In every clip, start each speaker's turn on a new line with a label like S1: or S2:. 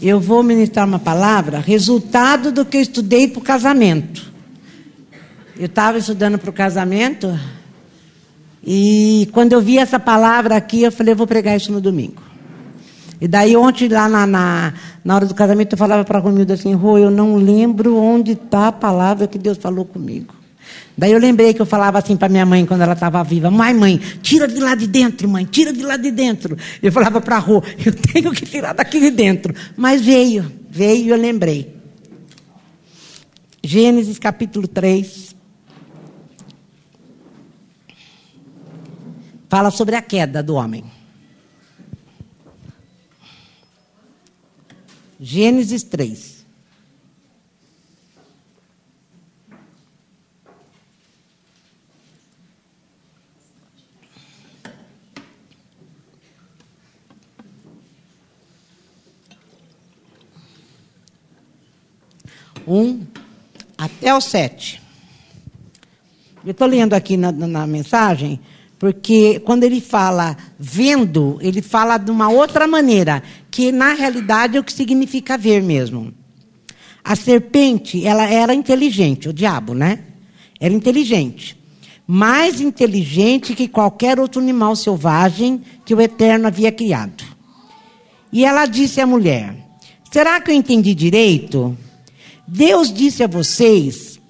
S1: eu vou ministrar uma palavra, resultado do que eu estudei para o casamento. Eu estava estudando para o casamento e quando eu vi essa palavra aqui, eu falei, eu vou pregar isso no domingo. E daí ontem, lá na, na, na hora do casamento, eu falava para a Romilda assim, Rô, eu não lembro onde está a palavra que Deus falou comigo. Daí eu lembrei que eu falava assim para minha mãe quando ela estava viva: Mãe, mãe, tira de lá de dentro, mãe, tira de lá de dentro. Eu falava para a Rô: Eu tenho que tirar daqui de dentro. Mas veio, veio e eu lembrei. Gênesis capítulo 3. Fala sobre a queda do homem. Gênesis 3. Um até o sete. Eu estou lendo aqui na, na mensagem, porque quando ele fala vendo, ele fala de uma outra maneira, que na realidade é o que significa ver mesmo. A serpente, ela era inteligente, o diabo, né? Era inteligente. Mais inteligente que qualquer outro animal selvagem que o Eterno havia criado. E ela disse à mulher: Será que eu entendi direito? Deus disse a vocês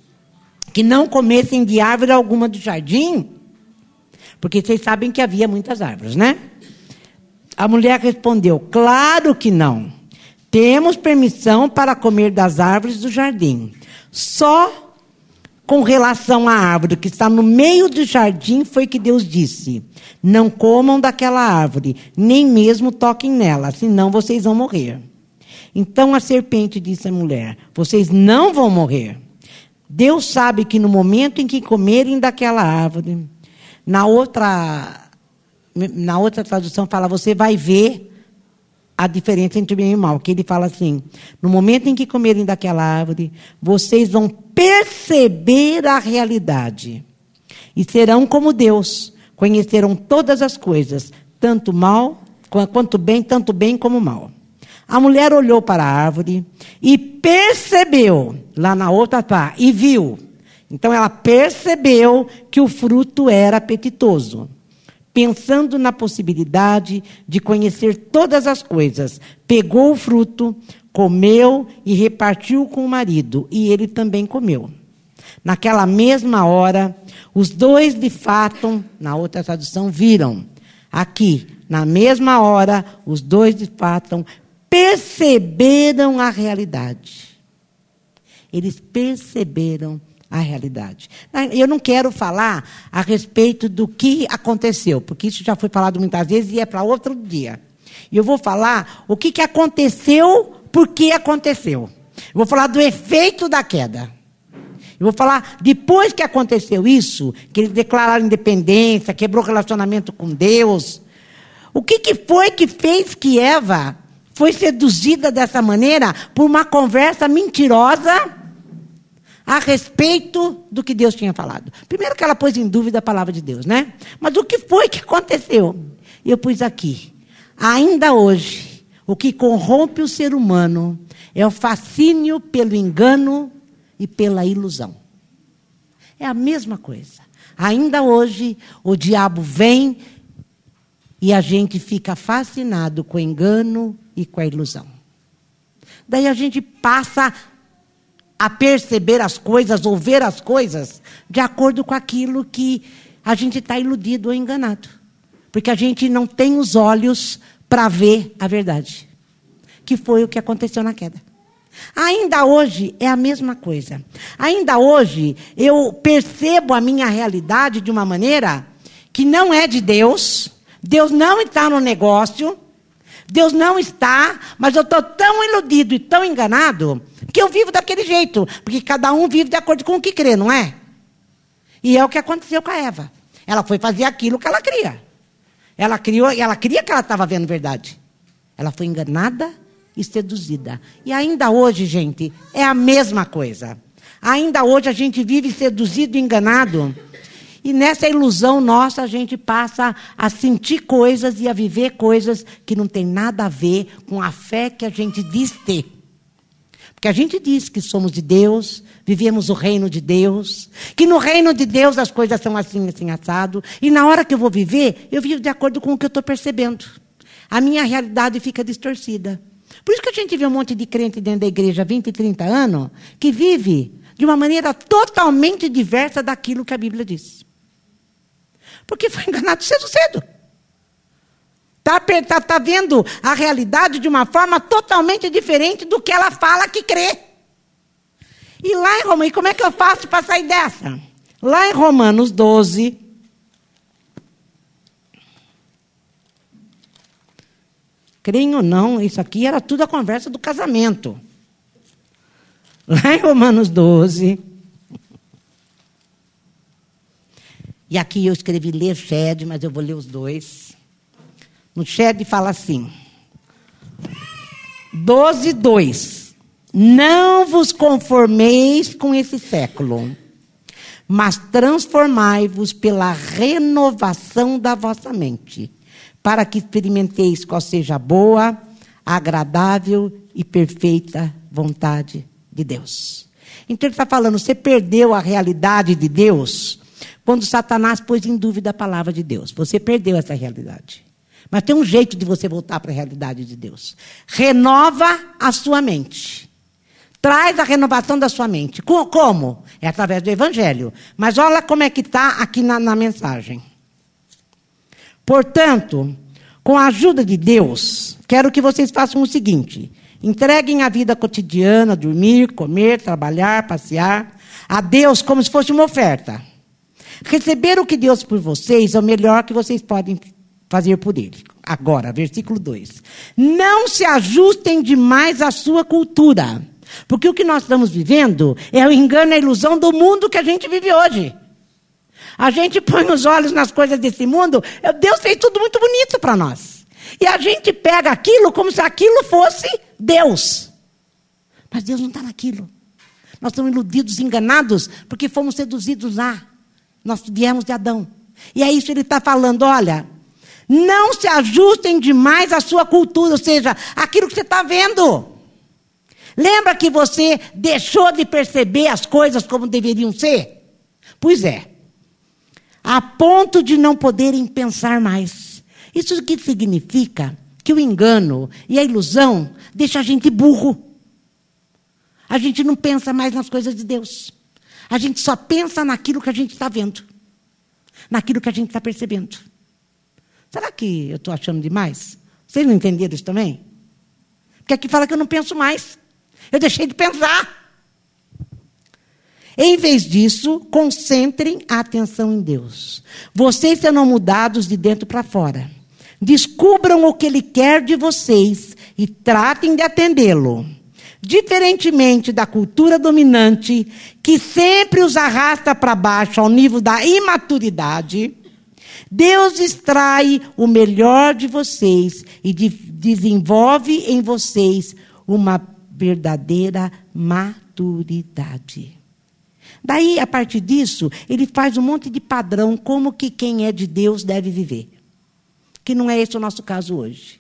S1: que não comessem de árvore alguma do jardim? Porque vocês sabem que havia muitas árvores, né? A mulher respondeu: Claro que não. Temos permissão para comer das árvores do jardim. Só com relação à árvore que está no meio do jardim foi que Deus disse: Não comam daquela árvore, nem mesmo toquem nela, senão vocês vão morrer. Então a serpente disse à mulher: Vocês não vão morrer. Deus sabe que no momento em que comerem daquela árvore, na outra, na outra tradução fala, você vai ver a diferença entre bem e mal. Que ele fala assim: no momento em que comerem daquela árvore, vocês vão perceber a realidade e serão como Deus, conhecerão todas as coisas, tanto mal quanto bem, tanto bem como mal. A mulher olhou para a árvore e percebeu, lá na outra pá, e viu. Então ela percebeu que o fruto era apetitoso. Pensando na possibilidade de conhecer todas as coisas, pegou o fruto, comeu e repartiu com o marido, e ele também comeu. Naquela mesma hora, os dois de fato, na outra tradução, viram. Aqui, na mesma hora, os dois de fato perceberam a realidade. Eles perceberam a realidade. Eu não quero falar a respeito do que aconteceu, porque isso já foi falado muitas vezes e é para outro dia. E eu vou falar o que, que aconteceu, por que aconteceu. Eu vou falar do efeito da queda. Eu vou falar, depois que aconteceu isso, que eles declararam independência, quebrou relacionamento com Deus, o que, que foi que fez que Eva foi seduzida dessa maneira por uma conversa mentirosa a respeito do que Deus tinha falado. Primeiro que ela pôs em dúvida a palavra de Deus, né? Mas o que foi que aconteceu? Eu pus aqui. Ainda hoje, o que corrompe o ser humano é o fascínio pelo engano e pela ilusão. É a mesma coisa. Ainda hoje, o diabo vem e a gente fica fascinado com o engano e com a ilusão. Daí a gente passa a perceber as coisas ou ver as coisas de acordo com aquilo que a gente está iludido ou enganado. Porque a gente não tem os olhos para ver a verdade. Que foi o que aconteceu na queda. Ainda hoje é a mesma coisa. Ainda hoje eu percebo a minha realidade de uma maneira que não é de Deus. Deus não está no negócio. Deus não está, mas eu estou tão iludido e tão enganado que eu vivo daquele jeito. Porque cada um vive de acordo com o que crê, não é? E é o que aconteceu com a Eva. Ela foi fazer aquilo que ela cria. Ela criou, ela cria que ela estava vendo verdade. Ela foi enganada e seduzida. E ainda hoje, gente, é a mesma coisa. Ainda hoje a gente vive seduzido e enganado. E nessa ilusão nossa, a gente passa a sentir coisas e a viver coisas que não tem nada a ver com a fé que a gente diz ter. Porque a gente diz que somos de Deus, vivemos o reino de Deus, que no reino de Deus as coisas são assim, assim, assado, e na hora que eu vou viver, eu vivo de acordo com o que eu estou percebendo. A minha realidade fica distorcida. Por isso que a gente vê um monte de crente dentro da igreja há 20, 30 anos, que vive de uma maneira totalmente diversa daquilo que a Bíblia diz. Porque foi enganado cedo, cedo. Está tá, tá vendo a realidade de uma forma totalmente diferente do que ela fala que crê. E lá em Romanos, como é que eu faço para sair dessa? Lá em Romanos 12. Creem ou não, isso aqui era tudo a conversa do casamento. Lá em Romanos 12. E aqui eu escrevi ler Shed, mas eu vou ler os dois. No Shed fala assim: 12, 2. Não vos conformeis com esse século, mas transformai-vos pela renovação da vossa mente, para que experimenteis qual seja a boa, agradável e perfeita vontade de Deus. Então ele está falando, você perdeu a realidade de Deus quando Satanás pôs em dúvida a palavra de Deus. Você perdeu essa realidade. Mas tem um jeito de você voltar para a realidade de Deus. Renova a sua mente. Traz a renovação da sua mente. Como? É através do Evangelho. Mas olha como é que está aqui na, na mensagem. Portanto, com a ajuda de Deus, quero que vocês façam o seguinte: Entreguem a vida cotidiana, dormir, comer, trabalhar, passear, a Deus como se fosse uma oferta. Receber o que Deus por vocês é o melhor que vocês podem fazer por Ele. Agora, versículo 2. Não se ajustem demais à sua cultura. Porque o que nós estamos vivendo é o engano e a ilusão do mundo que a gente vive hoje. A gente põe os olhos nas coisas desse mundo, Deus fez tudo muito bonito para nós. E a gente pega aquilo como se aquilo fosse Deus. Mas Deus não está naquilo. Nós estamos iludidos, enganados, porque fomos seduzidos lá. Nós viemos de Adão. E é isso que ele está falando: olha, não se ajustem demais à sua cultura, ou seja, aquilo que você está vendo. Lembra que você deixou de perceber as coisas como deveriam ser? Pois é. A ponto de não poderem pensar mais. Isso que significa que o engano e a ilusão deixam a gente burro. A gente não pensa mais nas coisas de Deus. A gente só pensa naquilo que a gente está vendo, naquilo que a gente está percebendo. Será que eu estou achando demais? Vocês não entenderam isso também? Porque aqui fala que eu não penso mais. Eu deixei de pensar. Em vez disso, concentrem a atenção em Deus. Vocês serão mudados de dentro para fora. Descubram o que ele quer de vocês e tratem de atendê-lo. Diferentemente da cultura dominante, que sempre os arrasta para baixo ao nível da imaturidade, Deus extrai o melhor de vocês e de, desenvolve em vocês uma verdadeira maturidade. Daí, a partir disso, ele faz um monte de padrão como que quem é de Deus deve viver que não é esse o nosso caso hoje.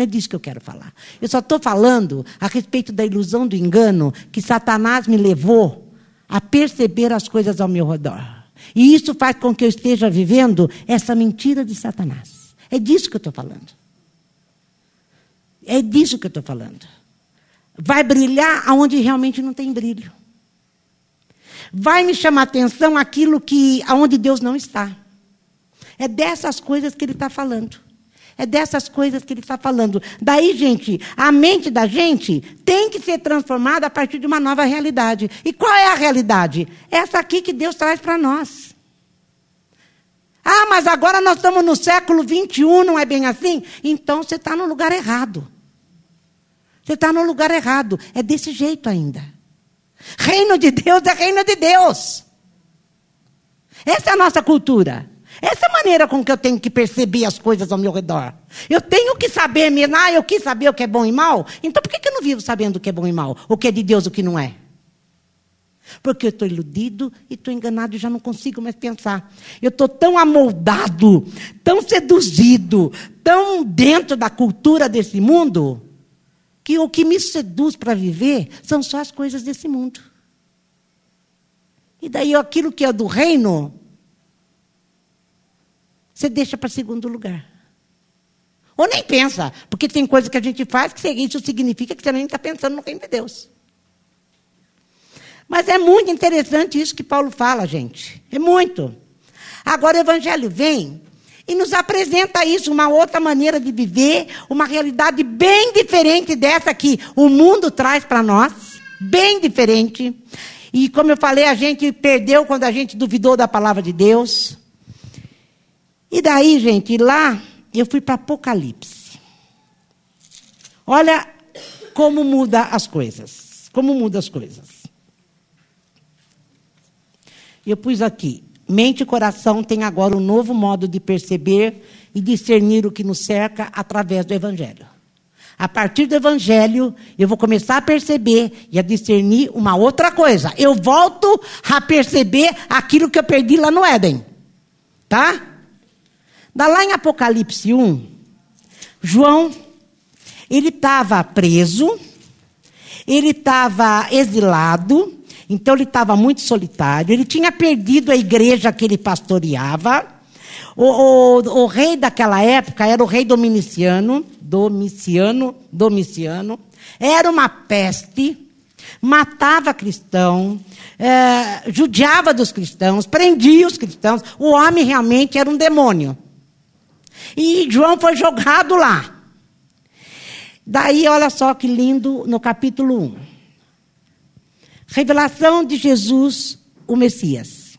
S1: Não é disso que eu quero falar. Eu só estou falando a respeito da ilusão do engano que Satanás me levou a perceber as coisas ao meu redor. E isso faz com que eu esteja vivendo essa mentira de Satanás. É disso que eu estou falando. É disso que eu estou falando. Vai brilhar aonde realmente não tem brilho. Vai me chamar atenção aquilo que aonde Deus não está. É dessas coisas que ele está falando. É dessas coisas que ele está falando. Daí, gente, a mente da gente tem que ser transformada a partir de uma nova realidade. E qual é a realidade? Essa aqui que Deus traz para nós. Ah, mas agora nós estamos no século 21, não é bem assim? Então você está no lugar errado. Você está no lugar errado. É desse jeito ainda. Reino de Deus é reino de Deus. Essa é a nossa cultura. Essa é a maneira com que eu tenho que perceber as coisas ao meu redor. Eu tenho que saber ah, eu quis saber o que é bom e mal, então por que, eu não vivo sabendo o que é bom e mal? O que é de Deus, o que não é? Porque eu estou iludido e estou enganado e já não consigo mais pensar. Eu estou tão amoldado, tão seduzido, tão dentro da cultura desse mundo, que o que me seduz para viver são só as coisas desse mundo. E daí aquilo que é do reino, você deixa para segundo lugar. Ou nem pensa, porque tem coisa que a gente faz que isso significa que você nem está pensando no reino de Deus. Mas é muito interessante isso que Paulo fala, gente. É muito. Agora o Evangelho vem e nos apresenta isso, uma outra maneira de viver, uma realidade bem diferente dessa que o mundo traz para nós, bem diferente. E como eu falei, a gente perdeu quando a gente duvidou da palavra de Deus. E daí, gente, lá eu fui para Apocalipse. Olha como muda as coisas. Como muda as coisas. Eu pus aqui: mente e coração têm agora um novo modo de perceber e discernir o que nos cerca através do Evangelho. A partir do Evangelho, eu vou começar a perceber e a discernir uma outra coisa. Eu volto a perceber aquilo que eu perdi lá no Éden. Tá? Da lá em Apocalipse 1, João, ele estava preso, ele estava exilado, então ele estava muito solitário, ele tinha perdido a igreja que ele pastoreava. O, o, o, rei daquela época era o rei Dominiciano, Domiciano, Domiciano. Era uma peste, matava cristão, é, judiava dos cristãos, prendia os cristãos. O homem realmente era um demônio. E João foi jogado lá. Daí, olha só que lindo, no capítulo 1. Revelação de Jesus, o Messias.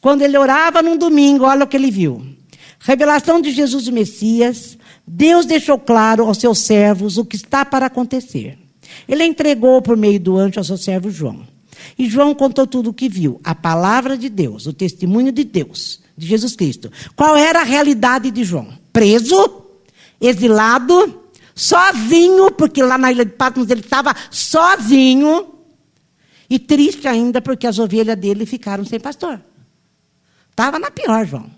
S1: Quando ele orava num domingo, olha o que ele viu. Revelação de Jesus, o Messias. Deus deixou claro aos seus servos o que está para acontecer. Ele entregou por meio do anjo ao seu servo João. E João contou tudo o que viu, a palavra de Deus, o testemunho de Deus, de Jesus Cristo. Qual era a realidade de João? Preso, exilado, sozinho, porque lá na ilha de Patmos ele estava sozinho e triste ainda porque as ovelhas dele ficaram sem pastor. Estava na pior, João.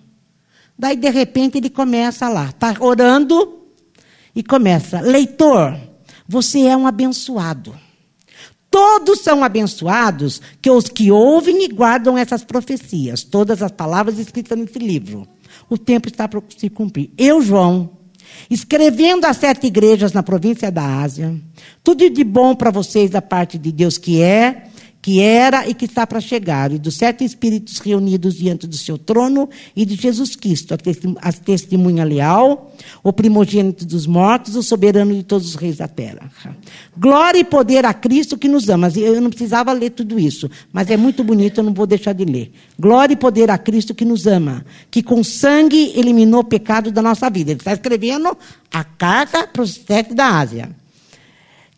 S1: Daí, de repente, ele começa lá, está orando e começa: Leitor, você é um abençoado. Todos são abençoados que os que ouvem e guardam essas profecias, todas as palavras escritas nesse livro. O tempo está para se cumprir. Eu, João, escrevendo a sete igrejas na província da Ásia, tudo de bom para vocês da parte de Deus que é, que era e que está para chegar, e dos sete espíritos reunidos diante do seu trono, e de Jesus Cristo, a testemunha leal, o primogênito dos mortos, o soberano de todos os reis da terra. Glória e poder a Cristo que nos ama. Eu não precisava ler tudo isso, mas é muito bonito, eu não vou deixar de ler. Glória e poder a Cristo que nos ama, que com sangue eliminou o pecado da nossa vida. Ele está escrevendo a carta para os sete da Ásia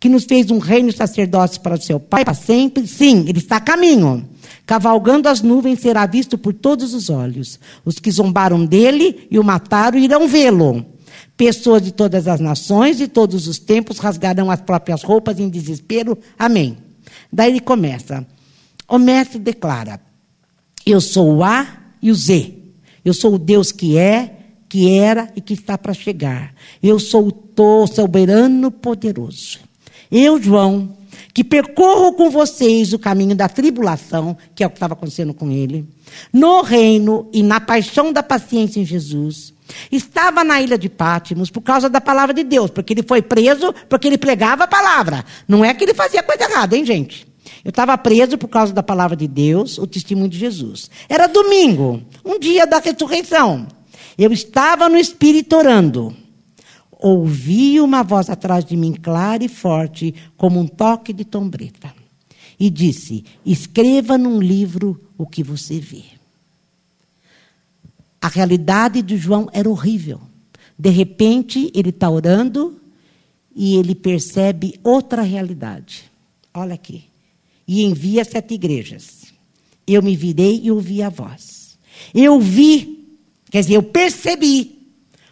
S1: que nos fez um reino e sacerdócio para o seu Pai para sempre. Sim, ele está a caminho. Cavalgando as nuvens será visto por todos os olhos. Os que zombaram dele e o mataram irão vê-lo. Pessoas de todas as nações e todos os tempos rasgarão as próprias roupas em desespero. Amém. Daí ele começa. O mestre declara: Eu sou o A e o Z. Eu sou o Deus que é, que era e que está para chegar. Eu sou o soberano poderoso. Eu, João, que percorro com vocês o caminho da tribulação, que é o que estava acontecendo com ele, no reino e na paixão da paciência em Jesus. Estava na ilha de Pátimos por causa da palavra de Deus, porque ele foi preso porque ele pregava a palavra. Não é que ele fazia coisa errada, hein, gente? Eu estava preso por causa da palavra de Deus, o testemunho de Jesus. Era domingo, um dia da ressurreição. Eu estava no Espírito orando ouvi uma voz atrás de mim, clara e forte, como um toque de tombreta. E disse: Escreva num livro o que você vê. A realidade de João era horrível. De repente, ele está orando e ele percebe outra realidade. Olha aqui. E envia sete igrejas. Eu me virei e ouvi a voz. Eu vi, quer dizer, eu percebi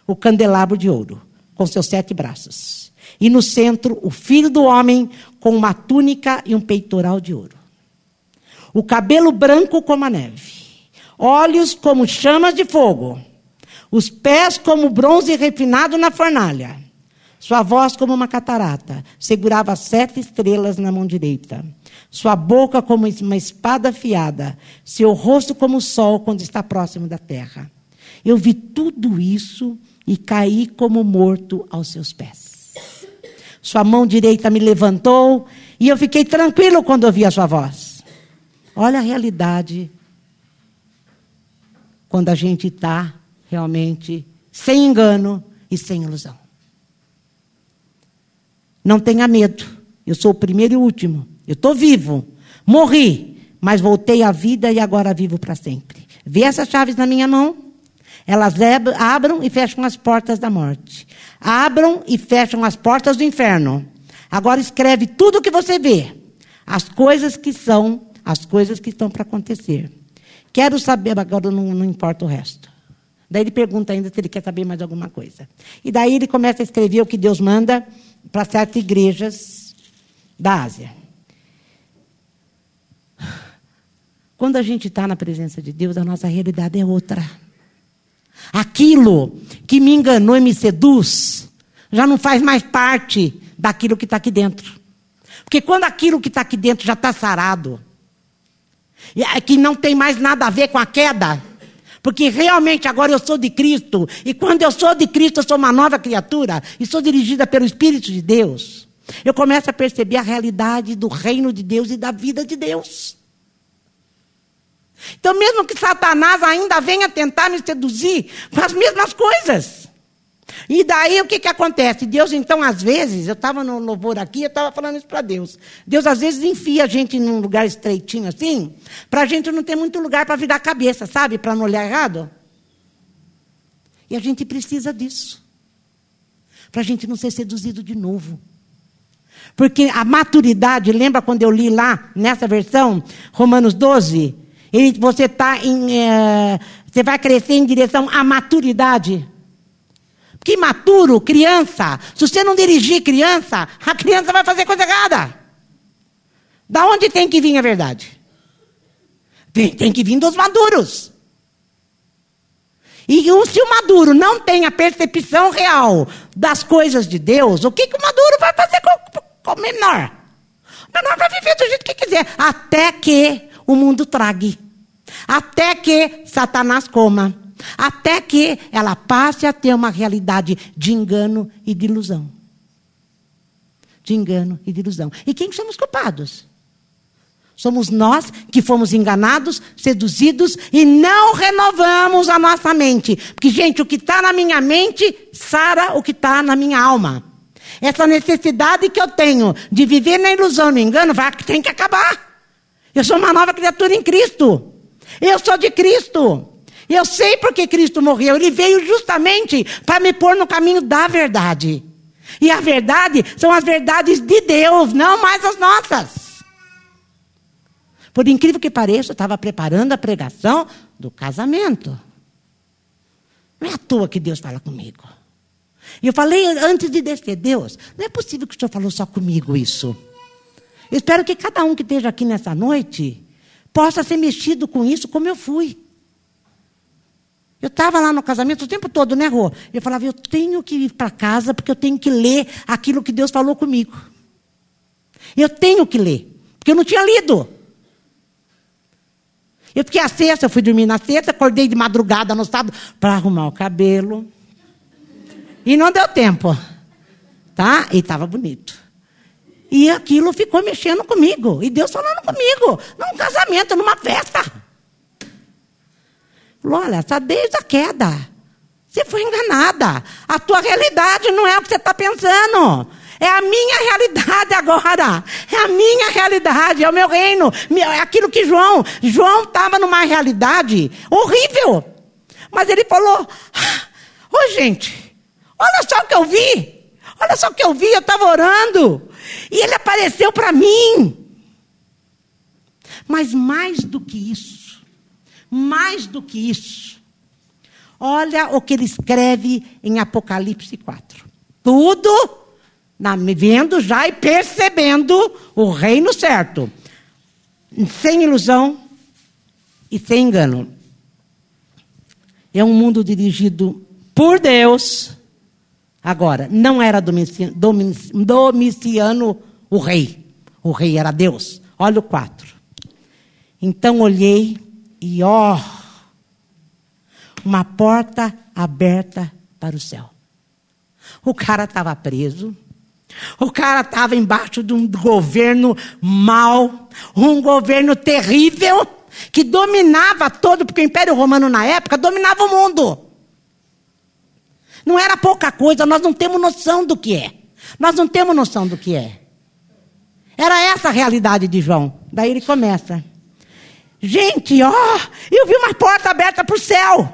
S1: o candelabro de ouro com seus sete braços. E no centro, o filho do homem com uma túnica e um peitoral de ouro. o cabelo branco como a neve, olhos como chamas de fogo, os pés como bronze refinado na fornalha, sua voz como uma catarata, segurava sete estrelas na mão direita, sua boca como uma espada afiada, seu rosto como o sol quando está próximo da terra. Eu vi tudo isso e caí como morto aos seus pés. Sua mão direita me levantou e eu fiquei tranquilo quando ouvi a sua voz. Olha a realidade quando a gente está realmente sem engano e sem ilusão. Não tenha medo, eu sou o primeiro e o último. Eu estou vivo, morri, mas voltei à vida e agora vivo para sempre. Vê essas chaves na minha mão? Elas abram e fecham as portas da morte. Abram e fecham as portas do inferno. Agora escreve tudo o que você vê. As coisas que são, as coisas que estão para acontecer. Quero saber, agora não, não importa o resto. Daí ele pergunta ainda se ele quer saber mais alguma coisa. E daí ele começa a escrever o que Deus manda para certas igrejas da Ásia. Quando a gente está na presença de Deus, a nossa realidade é outra. Aquilo que me enganou e me seduz já não faz mais parte daquilo que está aqui dentro. Porque quando aquilo que está aqui dentro já está sarado, é que não tem mais nada a ver com a queda, porque realmente agora eu sou de Cristo, e quando eu sou de Cristo, eu sou uma nova criatura, e sou dirigida pelo Espírito de Deus. Eu começo a perceber a realidade do reino de Deus e da vida de Deus. Então, mesmo que Satanás ainda venha tentar me seduzir com as mesmas coisas. E daí o que, que acontece? Deus, então, às vezes, eu estava no louvor aqui, eu estava falando isso para Deus. Deus, às vezes, enfia a gente num lugar estreitinho assim, para a gente não ter muito lugar para virar a cabeça, sabe? Para não olhar errado. E a gente precisa disso. Para a gente não ser seduzido de novo. Porque a maturidade, lembra quando eu li lá, nessa versão, Romanos 12? Você tá em, é, você vai crescer em direção à maturidade. Porque maturo, criança, se você não dirigir criança, a criança vai fazer coisa errada. Da onde tem que vir a verdade? Tem, tem que vir dos maduros. E se o maduro não tem a percepção real das coisas de Deus, o que, que o maduro vai fazer com, com o menor? O menor vai viver do jeito que quiser, até que o mundo trague. Até que Satanás coma. Até que ela passe a ter uma realidade de engano e de ilusão. De engano e de ilusão. E quem somos culpados? Somos nós que fomos enganados, seduzidos e não renovamos a nossa mente. Porque, gente, o que está na minha mente sara o que está na minha alma. Essa necessidade que eu tenho de viver na ilusão, no engano, vai, tem que acabar. Eu sou uma nova criatura em Cristo. Eu sou de Cristo. Eu sei porque Cristo morreu. Ele veio justamente para me pôr no caminho da verdade. E a verdade são as verdades de Deus, não mais as nossas. Por incrível que pareça, eu estava preparando a pregação do casamento. Não é à toa que Deus fala comigo. E eu falei antes de descer, Deus, não é possível que o Senhor falou só comigo isso. Eu espero que cada um que esteja aqui nessa noite possa ser mexido com isso como eu fui. Eu estava lá no casamento o tempo todo, né, Rô? Eu falava, eu tenho que ir para casa porque eu tenho que ler aquilo que Deus falou comigo. Eu tenho que ler, porque eu não tinha lido. Eu fiquei a sexta, eu fui dormir na sexta, acordei de madrugada no sábado para arrumar o cabelo. E não deu tempo. Tá? E estava bonito. E aquilo ficou mexendo comigo. E Deus falando comigo. Num casamento, numa festa. Olha, está desde a queda. Você foi enganada. A tua realidade não é o que você está pensando. É a minha realidade agora. É a minha realidade, é o meu reino. É aquilo que João. João estava numa realidade horrível. Mas ele falou: Ô oh, gente, olha só o que eu vi. Olha só o que eu vi, eu estava orando. E ele apareceu para mim. Mas mais do que isso, mais do que isso, olha o que ele escreve em Apocalipse 4. Tudo na, vendo já e percebendo o reino certo. sem ilusão e sem engano. É um mundo dirigido por Deus. Agora, não era Domiciano, Domiciano o rei. O rei era Deus. Olha o 4. Então olhei e ó, uma porta aberta para o céu. O cara estava preso. O cara estava embaixo de um governo mau, um governo terrível, que dominava todo, porque o Império Romano na época dominava o mundo. Não era pouca coisa, nós não temos noção do que é. Nós não temos noção do que é. Era essa a realidade de João. Daí ele começa. Gente, ó, eu vi uma porta aberta para o céu.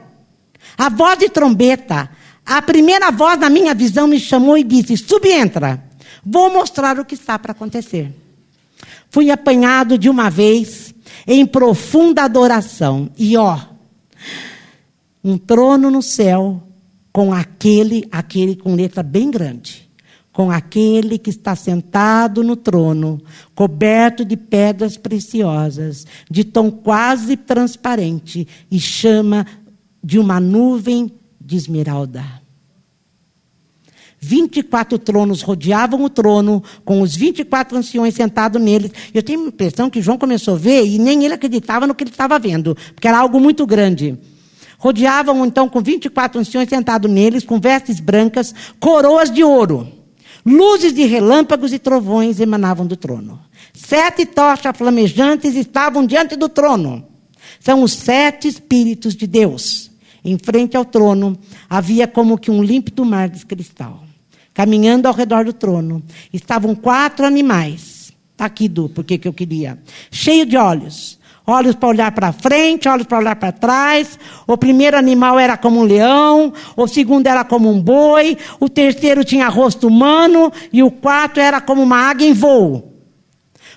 S1: A voz de trombeta. A primeira voz na minha visão me chamou e disse: Subentra, vou mostrar o que está para acontecer. Fui apanhado de uma vez em profunda adoração. E ó, um trono no céu com aquele, aquele com letra bem grande com aquele que está sentado no trono, coberto de pedras preciosas, de tom quase transparente, e chama de uma nuvem de esmeralda. 24 tronos rodeavam o trono, com os 24 anciões sentados neles. Eu tenho a impressão que João começou a ver e nem ele acreditava no que ele estava vendo, porque era algo muito grande. Rodeavam então com 24 anciões sentados neles, com vestes brancas, coroas de ouro. Luzes de relâmpagos e trovões emanavam do trono. Sete tochas flamejantes estavam diante do trono. São os sete Espíritos de Deus. Em frente ao trono havia como que um límpido mar de cristal. Caminhando ao redor do trono estavam quatro animais. Está aqui, Du, porque que eu queria. Cheio de olhos olhos para olhar para frente, olhos para olhar para trás. O primeiro animal era como um leão, o segundo era como um boi, o terceiro tinha rosto humano e o quarto era como uma águia em voo.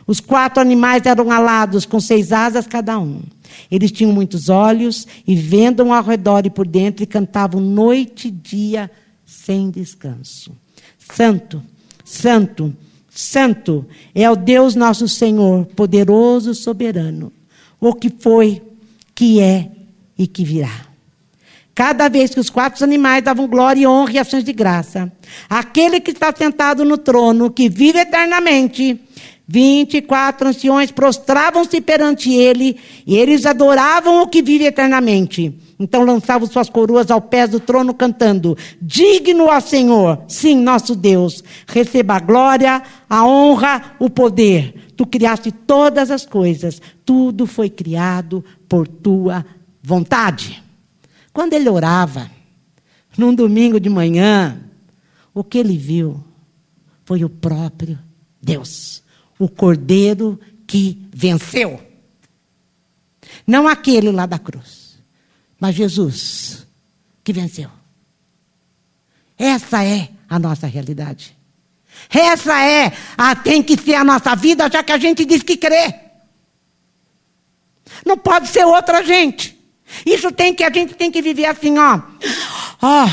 S1: Os quatro animais eram alados com seis asas cada um. Eles tinham muitos olhos e vendam ao redor e por dentro e cantavam noite e dia sem descanso. Santo, santo, santo é o Deus nosso Senhor, poderoso, soberano o que foi, que é e que virá. Cada vez que os quatro animais davam glória, honra e ações de graça, aquele que está sentado no trono, que vive eternamente, vinte e quatro anciões prostravam-se perante ele, e eles adoravam o que vive eternamente. Então lançavam suas coroas ao pé do trono, cantando: Digno ao Senhor, sim, nosso Deus, receba a glória, a honra, o poder. Tu criaste todas as coisas, tudo foi criado por tua vontade. Quando ele orava, num domingo de manhã, o que ele viu foi o próprio Deus, o Cordeiro que venceu. Não aquele lá da cruz, mas Jesus que venceu. Essa é a nossa realidade. Essa é, a, tem que ser a nossa vida, já que a gente diz que crê. Não pode ser outra gente. Isso tem que, a gente tem que viver assim, ó. Ó.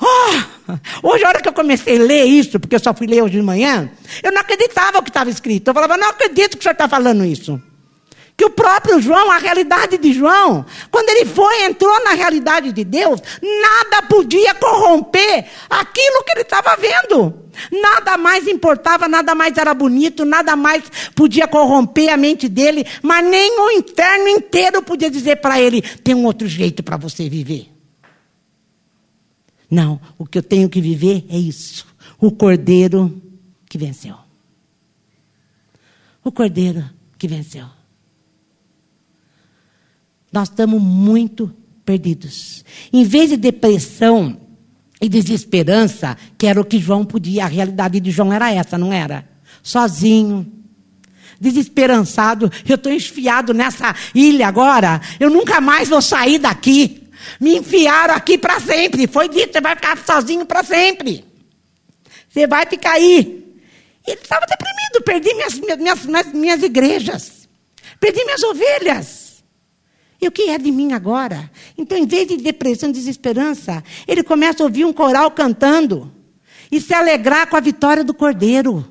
S1: Ó. Hoje, a hora que eu comecei a ler isso, porque eu só fui ler hoje de manhã, eu não acreditava o que estava escrito. Eu falava, não acredito que o senhor está falando isso que o próprio João, a realidade de João, quando ele foi, entrou na realidade de Deus, nada podia corromper aquilo que ele estava vendo. Nada mais importava, nada mais era bonito, nada mais podia corromper a mente dele, mas nem o inferno inteiro podia dizer para ele: tem um outro jeito para você viver. Não, o que eu tenho que viver é isso. O cordeiro que venceu. O cordeiro que venceu. Nós estamos muito perdidos. Em vez de depressão e desesperança, que era o que João podia, a realidade de João era essa, não era? Sozinho, desesperançado, eu estou enfiado nessa ilha agora, eu nunca mais vou sair daqui. Me enfiaram aqui para sempre. Foi dito, você vai ficar sozinho para sempre. Você vai ficar aí. Ele estava deprimido, perdi minhas, minhas, minhas, minhas igrejas, perdi minhas ovelhas. E o que é de mim agora? Então, em vez de depressão e desesperança, ele começa a ouvir um coral cantando e se alegrar com a vitória do cordeiro.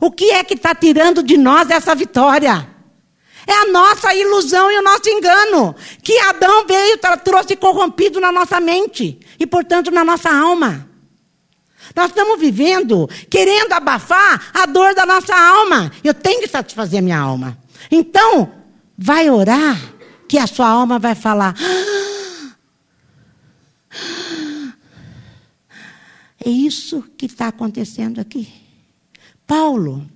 S1: O que é que está tirando de nós essa vitória? É a nossa ilusão e o nosso engano. Que Adão veio, trouxe corrompido na nossa mente e, portanto, na nossa alma. Nós estamos vivendo querendo abafar a dor da nossa alma. Eu tenho que satisfazer a minha alma. Então, vai orar, que a sua alma vai falar. É isso que está acontecendo aqui. Paulo,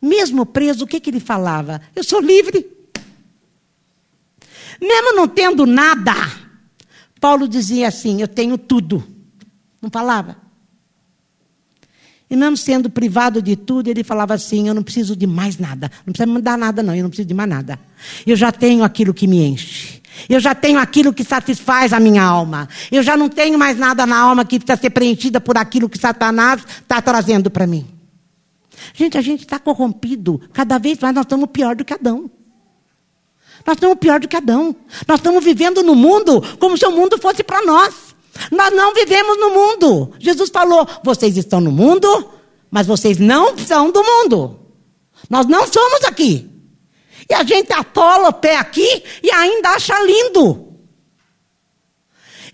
S1: mesmo preso, o que, que ele falava? Eu sou livre. Mesmo não tendo nada, Paulo dizia assim: Eu tenho tudo. Não falava? E mesmo sendo privado de tudo, ele falava assim: Eu não preciso de mais nada. Não precisa me dar nada, não. Eu não preciso de mais nada. Eu já tenho aquilo que me enche. Eu já tenho aquilo que satisfaz a minha alma. Eu já não tenho mais nada na alma que precisa ser preenchida por aquilo que Satanás está trazendo para mim. Gente, a gente está corrompido. Cada vez mais nós estamos pior do que Adão. Nós estamos pior do que Adão. Nós estamos vivendo no mundo como se o mundo fosse para nós. Nós não vivemos no mundo. Jesus falou: vocês estão no mundo, mas vocês não são do mundo. Nós não somos aqui. E a gente atola o pé aqui e ainda acha lindo.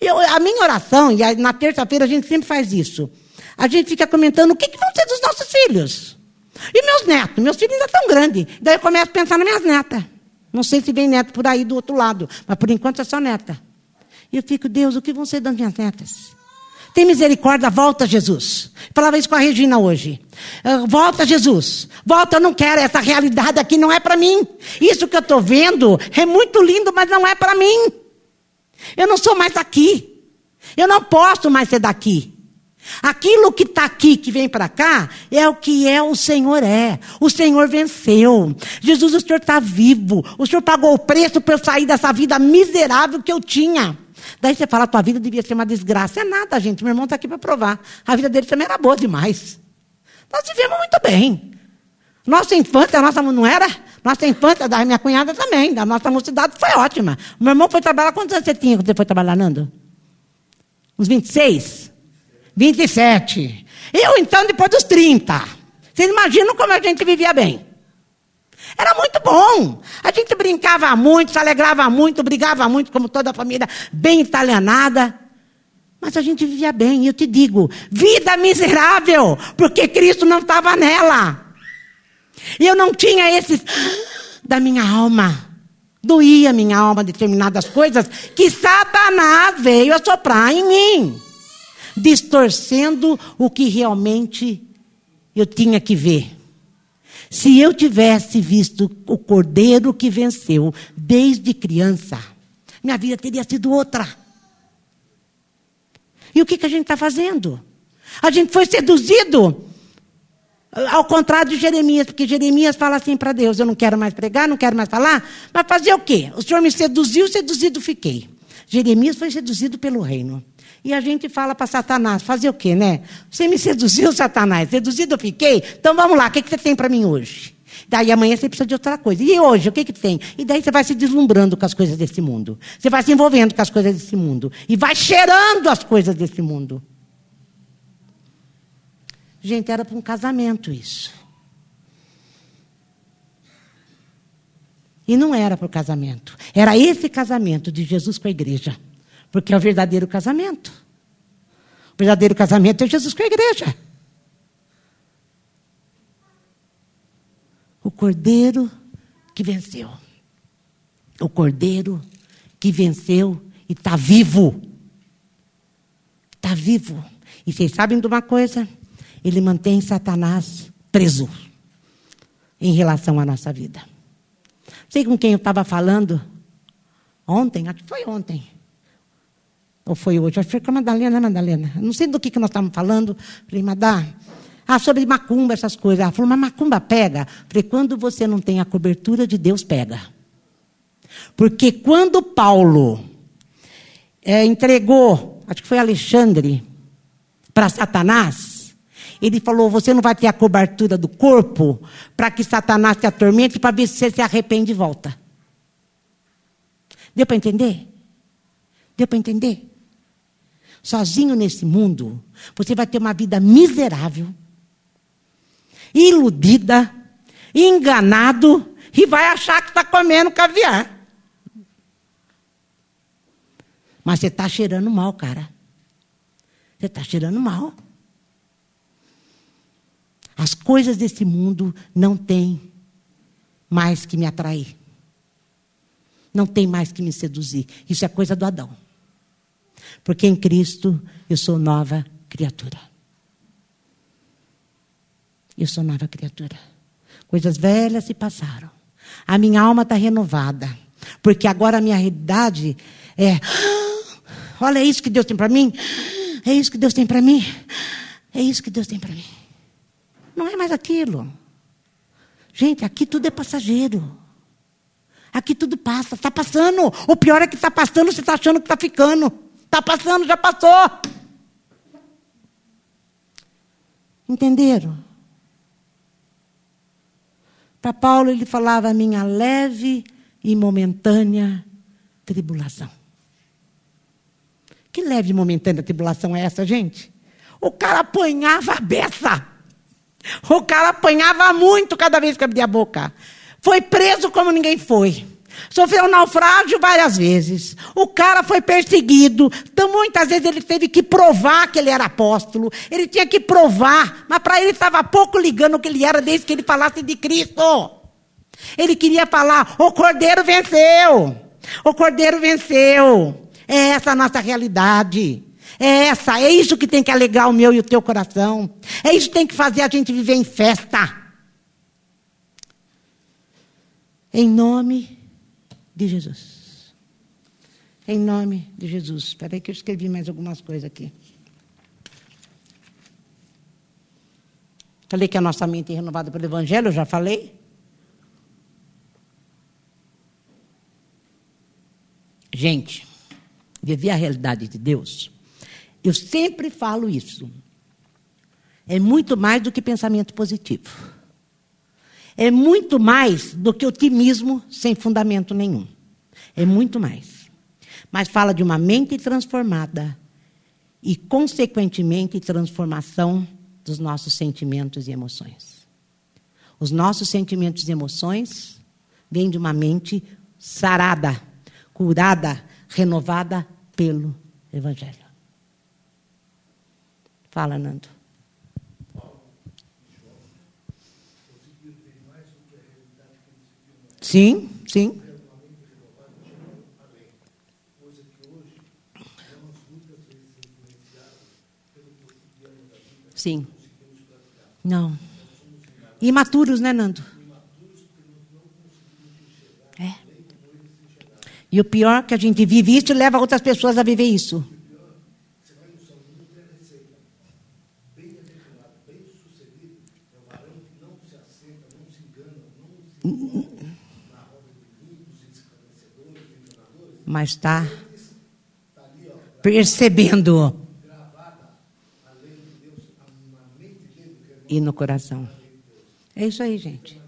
S1: Eu, a minha oração, e na terça-feira a gente sempre faz isso. A gente fica comentando o que, que vão ser dos nossos filhos. E meus netos? Meus filhos ainda estão grandes. Daí eu começo a pensar nas minhas netas. Não sei se vem neto por aí do outro lado, mas por enquanto é só neta. E eu fico, Deus, o que vão ser das minhas netas? Tem misericórdia, volta Jesus. falava isso com a Regina hoje. Uh, volta Jesus. Volta, eu não quero. Essa realidade aqui não é para mim. Isso que eu estou vendo é muito lindo, mas não é para mim. Eu não sou mais daqui. Eu não posso mais ser daqui. Aquilo que está aqui, que vem para cá, é o que é o Senhor é. O Senhor venceu. Jesus, o Senhor está vivo. O Senhor pagou o preço para eu sair dessa vida miserável que eu tinha. Daí você fala, tua vida devia ser uma desgraça. É nada, gente. Meu irmão está aqui para provar. A vida dele também era boa demais. Nós vivemos muito bem. Nossa infância, nossa não era? Nossa infância, da minha cunhada também, da nossa mocidade foi ótima. Meu irmão foi trabalhar, quantos anos você tinha quando você foi trabalhar, Nando? Uns 26? 27. Eu, então, depois dos 30. Vocês imaginam como a gente vivia bem? Era muito bom. A gente brincava muito, se alegrava muito, brigava muito, como toda a família, bem italianada. Mas a gente vivia bem. Eu te digo, vida miserável, porque Cristo não estava nela. E eu não tinha esses da minha alma. Doía minha alma determinadas coisas que Satanás veio a soprar em mim, distorcendo o que realmente eu tinha que ver. Se eu tivesse visto o cordeiro que venceu desde criança, minha vida teria sido outra. E o que, que a gente está fazendo? A gente foi seduzido. Ao contrário de Jeremias, porque Jeremias fala assim para Deus: Eu não quero mais pregar, não quero mais falar, mas fazer o quê? O Senhor me seduziu, seduzido fiquei. Jeremias foi seduzido pelo reino. E a gente fala para Satanás, fazer o quê, né? Você me seduziu, Satanás, seduzido eu fiquei? Então vamos lá, o que, que você tem para mim hoje? Daí amanhã você precisa de outra coisa. E hoje, o que, que tem? E daí você vai se deslumbrando com as coisas desse mundo. Você vai se envolvendo com as coisas desse mundo. E vai cheirando as coisas desse mundo. Gente, era para um casamento isso. E não era para o casamento. Era esse casamento de Jesus com a igreja. Porque é o verdadeiro casamento. O verdadeiro casamento é Jesus com a igreja. O cordeiro que venceu. O cordeiro que venceu e está vivo. Está vivo. E vocês sabem de uma coisa? Ele mantém Satanás preso em relação à nossa vida. Sei com quem eu estava falando ontem, acho que foi ontem. Ou foi hoje? Acho que foi com a Madalena, né, Madalena? Não sei do que, que nós estávamos falando. Falei, Madá, ah, sobre macumba, essas coisas. Ela falou, mas macumba pega? Falei, quando você não tem a cobertura de Deus, pega. Porque quando Paulo é, entregou, acho que foi Alexandre, para Satanás, ele falou: Você não vai ter a cobertura do corpo para que Satanás te atormente para ver se você se arrepende e volta. Deu para entender? Deu para entender? Sozinho nesse mundo, você vai ter uma vida miserável. iludida, enganado e vai achar que está comendo caviar. Mas você está cheirando mal, cara. Você está cheirando mal. As coisas desse mundo não têm mais que me atrair. Não tem mais que me seduzir. Isso é coisa do Adão. Porque em Cristo eu sou nova criatura. Eu sou nova criatura. Coisas velhas se passaram. A minha alma está renovada. Porque agora a minha realidade é. Olha é isso que Deus tem para mim. É isso que Deus tem para mim. É isso que Deus tem para mim. Não é mais aquilo. Gente, aqui tudo é passageiro. Aqui tudo passa, está passando. O pior é que está passando, você está achando que está ficando. Está passando, já passou. Entenderam? Para Paulo ele falava a minha leve e momentânea tribulação. Que leve e momentânea tribulação é essa, gente? O cara apanhava a beça. O cara apanhava muito cada vez que abria a boca. Foi preso como ninguém foi. Sofreu naufrágio várias vezes. O cara foi perseguido. Então, muitas vezes ele teve que provar que ele era apóstolo. Ele tinha que provar. Mas para ele estava pouco ligando o que ele era desde que ele falasse de Cristo. Ele queria falar: o cordeiro venceu. O cordeiro venceu. É essa a nossa realidade. É essa, é isso que tem que alegar o meu e o teu coração. É isso que tem que fazer a gente viver em festa. Em nome de Jesus. Em nome de Jesus. Espera aí que eu escrevi mais algumas coisas aqui. Falei que a nossa mente é renovada pelo Evangelho, eu já falei. Gente, viver a realidade de Deus, eu sempre falo isso. É muito mais do que pensamento positivo é muito mais do que otimismo sem fundamento nenhum. É muito mais. Mas fala de uma mente transformada e, consequentemente, transformação dos nossos sentimentos e emoções. Os nossos sentimentos e emoções vêm de uma mente sarada, curada, renovada pelo Evangelho. Fala, Nando. Sim, sim. Sim. Não. Imaturos, né, Nando? É. E o pior é que a gente vive isso e leva outras pessoas a viver isso. Mas está percebendo. E no coração. É isso aí, gente.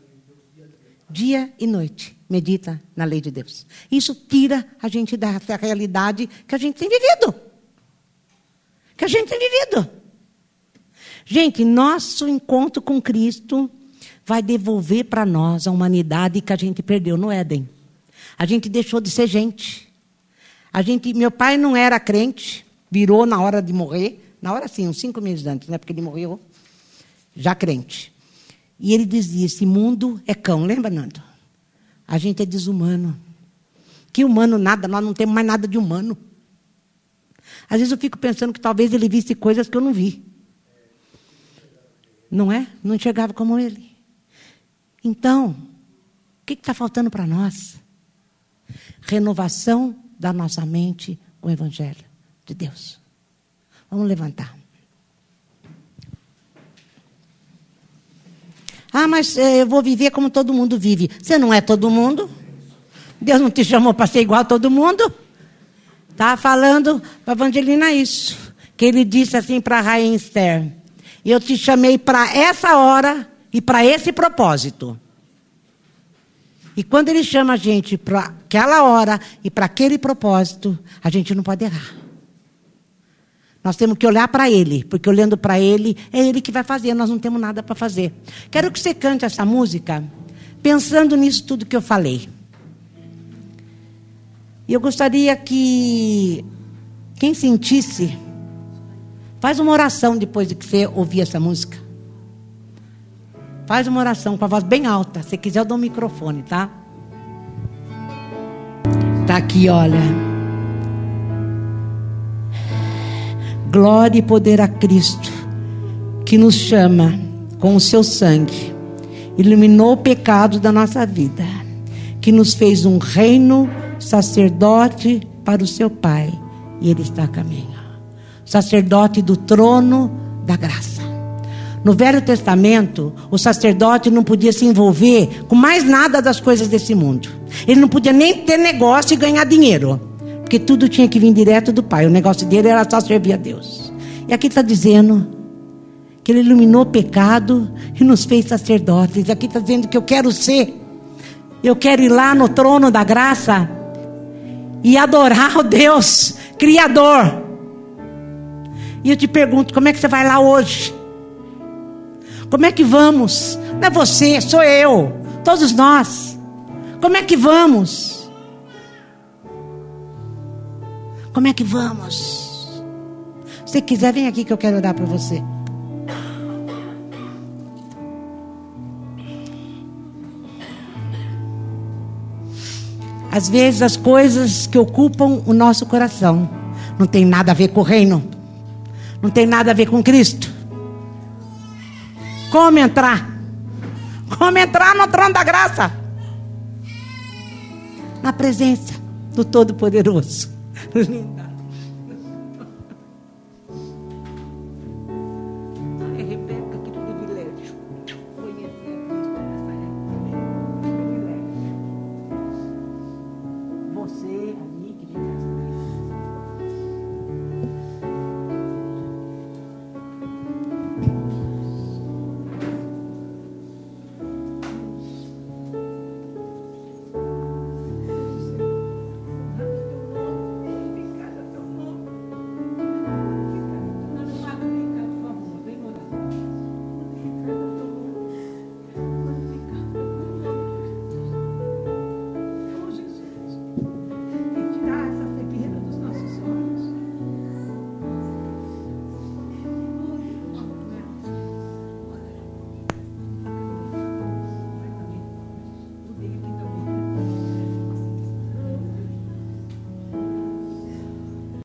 S1: Dia e noite, medita na lei de Deus. Isso tira a gente da realidade que a gente tem vivido. Que a gente tem vivido. Gente, nosso encontro com Cristo vai devolver para nós a humanidade que a gente perdeu no Éden. A gente deixou de ser gente. A gente, meu pai não era crente, virou na hora de morrer, na hora sim, uns cinco meses antes, né? Porque ele morreu já crente. E ele dizia: esse mundo é cão, lembra, Nando? A gente é desumano. Que humano nada, nós não temos mais nada de humano. Às vezes eu fico pensando que talvez ele visse coisas que eu não vi. Não é? Não enxergava como ele. Então, o que está faltando para nós? Renovação da nossa mente o Evangelho de Deus. Vamos levantar. Ah, mas eh, eu vou viver como todo mundo vive. Você não é todo mundo? Deus não te chamou para ser igual a todo mundo? Está falando para Evangelina isso. Que ele disse assim para Esther: Eu te chamei para essa hora e para esse propósito. E quando ele chama a gente para aquela hora e para aquele propósito, a gente não pode errar. Nós temos que olhar para Ele, porque olhando para Ele, é Ele que vai fazer, nós não temos nada para fazer. Quero que você cante essa música pensando nisso tudo que eu falei. E eu gostaria que quem sentisse, faz uma oração depois de que você ouvir essa música. Faz uma oração com a voz bem alta. Se quiser, eu dou um microfone, tá? Tá aqui, olha. Glória e poder a Cristo, que nos chama com o seu sangue, iluminou o pecado da nossa vida, que nos fez um reino sacerdote para o seu Pai, e Ele está a caminho. Sacerdote do trono da graça. No Velho Testamento, o sacerdote não podia se envolver com mais nada das coisas desse mundo. Ele não podia nem ter negócio e ganhar dinheiro. Porque tudo tinha que vir direto do Pai. O negócio dele era só servir a Deus. E aqui está dizendo que ele iluminou o pecado e nos fez sacerdotes. E aqui está dizendo que eu quero ser. Eu quero ir lá no trono da graça e adorar o Deus Criador. E eu te pergunto, como é que você vai lá hoje? Como é que vamos? Não é você, sou eu, todos nós. Como é que vamos? Como é que vamos? Se quiser, vem aqui que eu quero orar para você. Às vezes as coisas que ocupam o nosso coração não tem nada a ver com o reino, não tem nada a ver com Cristo. Como entrar? Como entrar no trono da graça? Na presença do Todo-Poderoso. Linda.